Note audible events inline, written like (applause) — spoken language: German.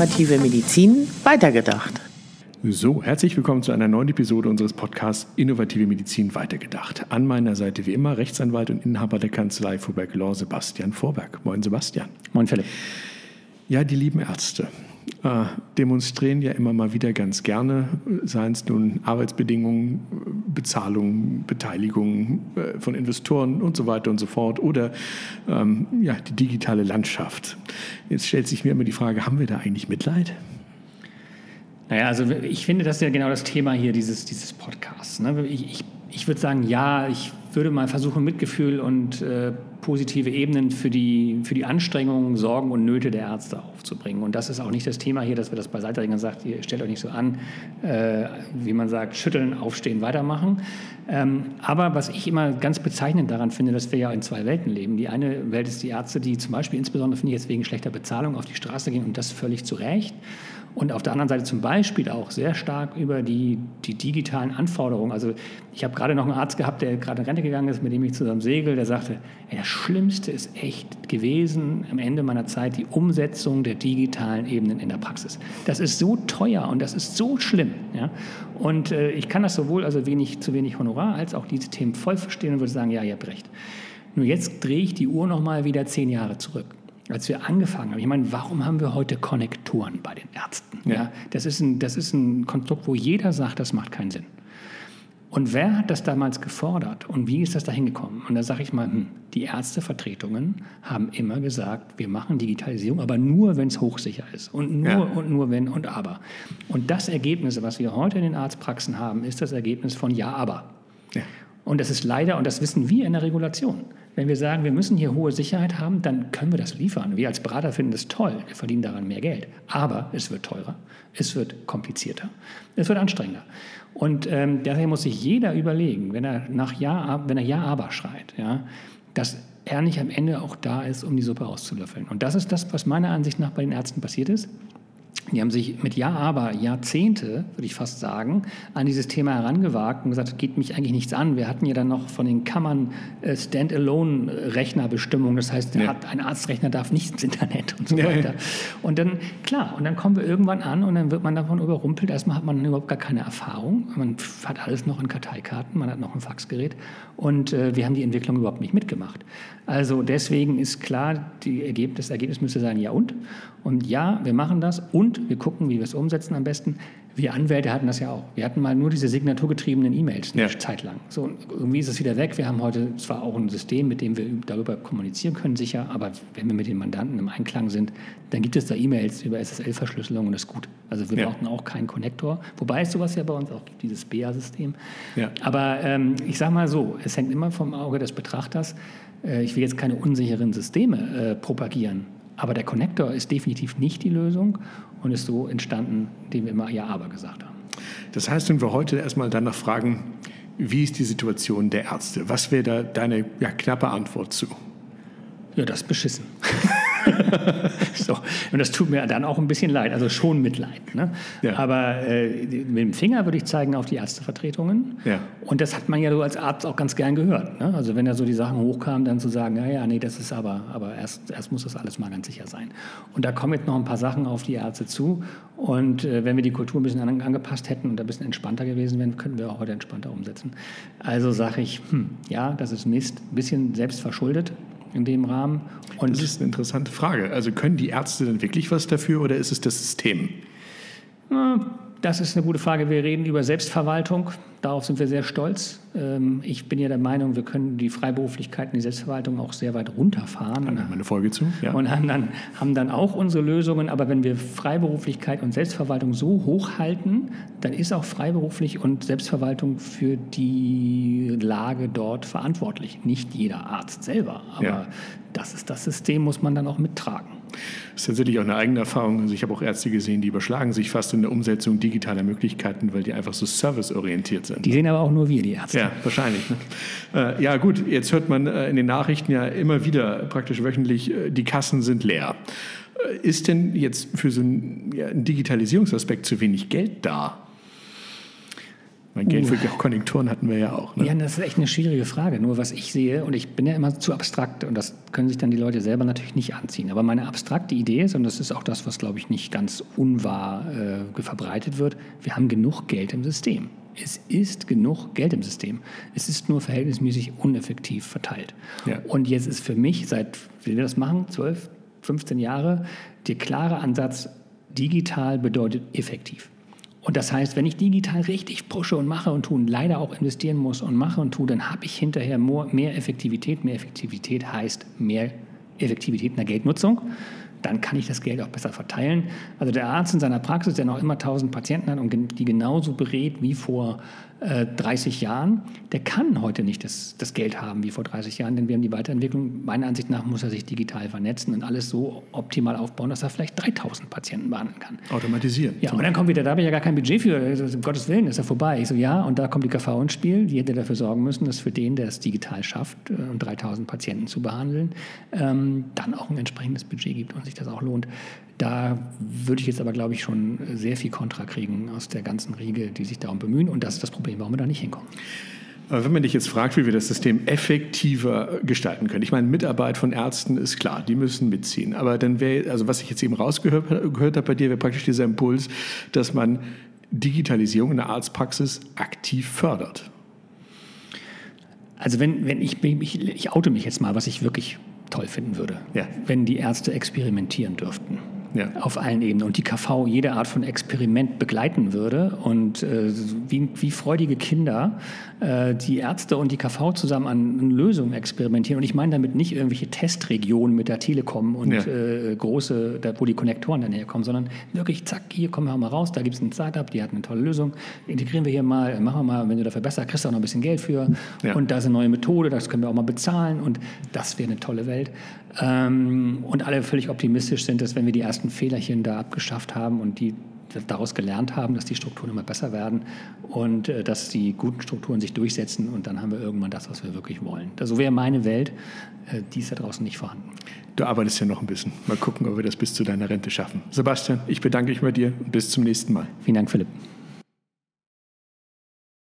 Innovative Medizin weitergedacht. So, herzlich willkommen zu einer neuen Episode unseres Podcasts Innovative Medizin weitergedacht. An meiner Seite wie immer Rechtsanwalt und Inhaber der Kanzlei Vorberg Law Sebastian Vorberg. Moin Sebastian. Moin Philipp. Ja, die lieben Ärzte äh, demonstrieren ja immer mal wieder ganz gerne, seien es nun Arbeitsbedingungen, Bezahlung, Beteiligung äh, von Investoren und so weiter und so fort oder ähm, ja, die digitale Landschaft. Jetzt stellt sich mir immer die Frage, haben wir da eigentlich Mitleid? Naja, also ich finde, das ist ja genau das Thema hier dieses, dieses Podcasts. Ne? Ich, ich, ich würde sagen, ja, ich würde mal versuchen, Mitgefühl und äh, positive Ebenen für die, für die Anstrengungen, Sorgen und Nöte der Ärzte aufzubringen. Und das ist auch nicht das Thema hier, dass wir das beiseite legen und sagt, ihr stellt euch nicht so an, äh, wie man sagt, schütteln, aufstehen, weitermachen. Ähm, aber was ich immer ganz bezeichnend daran finde, dass wir ja in zwei Welten leben. Die eine Welt ist die Ärzte, die zum Beispiel insbesondere, finde ich, jetzt wegen schlechter Bezahlung auf die Straße gehen und das völlig zu Recht. Und auf der anderen Seite zum Beispiel auch sehr stark über die, die digitalen Anforderungen. Also ich habe gerade noch einen Arzt gehabt, der gerade in Rente gegangen ist, mit dem ich zusammen segel, der sagte, ey, das Schlimmste ist echt gewesen am Ende meiner Zeit die Umsetzung der digitalen Ebenen in der Praxis. Das ist so teuer und das ist so schlimm. Ja? Und äh, ich kann das sowohl also wenig, zu wenig Honorar als auch diese Themen voll verstehen und würde sagen, ja, ihr habt recht. Nur jetzt drehe ich die Uhr noch mal wieder zehn Jahre zurück als wir angefangen haben, ich meine, warum haben wir heute Konnektoren bei den Ärzten? Ja. ja. das, ist ein, das ist ein Konstrukt, wo jeder sagt, das macht keinen Sinn. Und wer hat das damals gefordert und wie ist das da hingekommen? Und da sage ich mal, hm, die Ärztevertretungen haben immer gesagt, wir machen Digitalisierung, aber nur, wenn es hochsicher ist und nur ja. und nur wenn und aber. Und das Ergebnis, was wir heute in den Arztpraxen haben, ist das Ergebnis von Ja, aber. Ja. Und das ist leider, und das wissen wir in der Regulation, wenn wir sagen, wir müssen hier hohe Sicherheit haben, dann können wir das liefern. Wir als Berater finden das toll, wir verdienen daran mehr Geld. Aber es wird teurer, es wird komplizierter, es wird anstrengender. Und ähm, daher muss sich jeder überlegen, wenn er nach Ja, wenn er Ja, aber schreit, ja, dass er nicht am Ende auch da ist, um die Suppe auszulöffeln. Und das ist das, was meiner Ansicht nach bei den Ärzten passiert ist. Die haben sich mit Ja, aber Jahrzehnte, würde ich fast sagen, an dieses Thema herangewagt und gesagt, geht mich eigentlich nichts an. Wir hatten ja dann noch von den Kammern äh, Standalone-Rechnerbestimmungen. Das heißt, ja. hat, ein Arztrechner darf nicht ins Internet und so ja, weiter. Ja. Und dann, klar, und dann kommen wir irgendwann an und dann wird man davon überrumpelt. Erstmal hat man überhaupt gar keine Erfahrung. Man hat alles noch in Karteikarten, man hat noch ein Faxgerät und äh, wir haben die Entwicklung überhaupt nicht mitgemacht. Also deswegen ist klar, Ergebnis, das Ergebnis müsste sein, ja und. Und ja, wir machen das und wir gucken, wie wir es umsetzen am besten. Wir Anwälte hatten das ja auch. Wir hatten mal nur diese signaturgetriebenen E-Mails eine ja. Zeit lang. So, irgendwie ist es wieder weg. Wir haben heute zwar auch ein System, mit dem wir darüber kommunizieren können, sicher, aber wenn wir mit den Mandanten im Einklang sind, dann gibt es da E-Mails über SSL-Verschlüsselung und das ist gut. Also wir ja. brauchen auch keinen Konnektor. Wobei es sowas ja bei uns auch gibt, dieses BEA-System. Ja. Aber ähm, ich sage mal so, es hängt immer vom Auge des Betrachters. Äh, ich will jetzt keine unsicheren Systeme äh, propagieren. Aber der Connector ist definitiv nicht die Lösung und ist so entstanden, indem wir immer Ja, aber gesagt haben. Das heißt, wenn wir heute erstmal danach fragen, wie ist die Situation der Ärzte? Was wäre da deine ja, knappe Antwort zu? Ja, das ist beschissen. (laughs) (laughs) so. Und das tut mir dann auch ein bisschen leid, also schon Mitleid. Ne? Ja. Aber äh, mit dem Finger würde ich zeigen auf die Ärztevertretungen. Ja. Und das hat man ja so als Arzt auch ganz gern gehört. Ne? Also wenn da so die Sachen hochkamen, dann zu sagen, ja, ja, nee, das ist aber, aber erst, erst muss das alles mal ganz sicher sein. Und da kommen jetzt noch ein paar Sachen auf die Ärzte zu. Und äh, wenn wir die Kultur ein bisschen an, angepasst hätten und ein bisschen entspannter gewesen wären, könnten wir auch heute entspannter umsetzen. Also sage ich, hm, ja, das ist Mist, ein bisschen selbst verschuldet in dem Rahmen. Und das ist eine interessante Frage. Also können die Ärzte denn wirklich was dafür oder ist es das System? Das ist eine gute Frage. Wir reden über Selbstverwaltung. Darauf sind wir sehr stolz. Ähm, ich bin ja der Meinung, wir können die Freiberuflichkeit und die Selbstverwaltung auch sehr weit runterfahren. Da haben eine Folge zu. Ja. Und haben dann, haben dann auch unsere Lösungen. Aber wenn wir Freiberuflichkeit und Selbstverwaltung so hoch halten, dann ist auch freiberuflich und Selbstverwaltung für die Lage dort verantwortlich. Nicht jeder Arzt selber, aber ja. das ist das System, muss man dann auch mittragen. Das ist tatsächlich auch eine eigene Erfahrung. Also ich habe auch Ärzte gesehen, die überschlagen sich fast in der Umsetzung digitaler Möglichkeiten, weil die einfach so serviceorientiert sind. Die sehen aber auch nur wir, die Ärzte. Ja, wahrscheinlich. Ne? Äh, ja gut, jetzt hört man äh, in den Nachrichten ja immer wieder praktisch wöchentlich, äh, die Kassen sind leer. Ist denn jetzt für so einen, ja, einen Digitalisierungsaspekt zu wenig Geld da? Mein Geld für Konjunkturen hatten wir ja auch. Ne? Ja, das ist echt eine schwierige Frage. Nur was ich sehe, und ich bin ja immer zu abstrakt, und das können sich dann die Leute selber natürlich nicht anziehen. Aber meine abstrakte Idee ist, und das ist auch das, was, glaube ich, nicht ganz unwahr äh, verbreitet wird, wir haben genug Geld im System. Es ist genug Geld im System. Es ist nur verhältnismäßig uneffektiv verteilt. Ja. Und jetzt ist für mich, seit wie wir das machen, 12, 15 Jahre, der klare Ansatz, digital bedeutet effektiv. Und das heißt, wenn ich digital richtig pushe und mache und tue und leider auch investieren muss und mache und tue, dann habe ich hinterher mehr Effektivität. Mehr Effektivität heißt mehr Effektivität in der Geldnutzung dann kann ich das Geld auch besser verteilen. Also der Arzt in seiner Praxis, der noch immer 1000 Patienten hat und die genauso berät wie vor äh, 30 Jahren, der kann heute nicht das, das Geld haben wie vor 30 Jahren, denn wir haben die Weiterentwicklung. Meiner Ansicht nach muss er sich digital vernetzen und alles so optimal aufbauen, dass er vielleicht 3000 Patienten behandeln kann. Automatisieren. Ja, und dann kommt wieder, da habe ich ja gar kein Budget für, also, um Gottes Willen, ist er vorbei. Ich so, ja, und da kommt die KV ins Spiel, die hätte dafür sorgen müssen, dass für den, der es digital schafft, äh, 3000 Patienten zu behandeln, ähm, dann auch ein entsprechendes Budget gibt und sich das auch lohnt. Da würde ich jetzt aber, glaube ich, schon sehr viel Kontra kriegen aus der ganzen Riege, die sich darum bemühen. Und das ist das Problem, warum wir da nicht hinkommen. Aber wenn man dich jetzt fragt, wie wir das System effektiver gestalten können, ich meine, Mitarbeit von Ärzten ist klar, die müssen mitziehen. Aber dann wäre, also was ich jetzt eben rausgehört habe bei dir, wäre praktisch dieser Impuls, dass man Digitalisierung in der Arztpraxis aktiv fördert. Also wenn, wenn ich, ich, ich oute mich jetzt mal, was ich wirklich toll finden würde, ja. wenn die Ärzte experimentieren dürften. Ja. Auf allen Ebenen. Und die KV jede Art von Experiment begleiten würde und äh, wie, wie freudige Kinder äh, die Ärzte und die KV zusammen an Lösungen experimentieren. Und ich meine damit nicht irgendwelche Testregionen mit der Telekom und ja. äh, große, da, wo die Konnektoren dann herkommen, sondern wirklich, zack, hier kommen wir mal raus, da gibt es ein Startup, die hat eine tolle Lösung, integrieren wir hier mal, machen wir mal, wenn du dafür besser kriegst du auch noch ein bisschen Geld für. Ja. Und da ist eine neue Methode, das können wir auch mal bezahlen und das wäre eine tolle Welt. Ähm, und alle völlig optimistisch sind, dass wenn wir die ersten Fehlerchen da abgeschafft haben und die daraus gelernt haben, dass die Strukturen immer besser werden und äh, dass die guten Strukturen sich durchsetzen und dann haben wir irgendwann das, was wir wirklich wollen. So wäre meine Welt, äh, die ist da draußen nicht vorhanden. Du arbeitest ja noch ein bisschen. Mal gucken, ob wir das bis zu deiner Rente schaffen. Sebastian, ich bedanke mich bei dir und bis zum nächsten Mal. Vielen Dank, Philipp.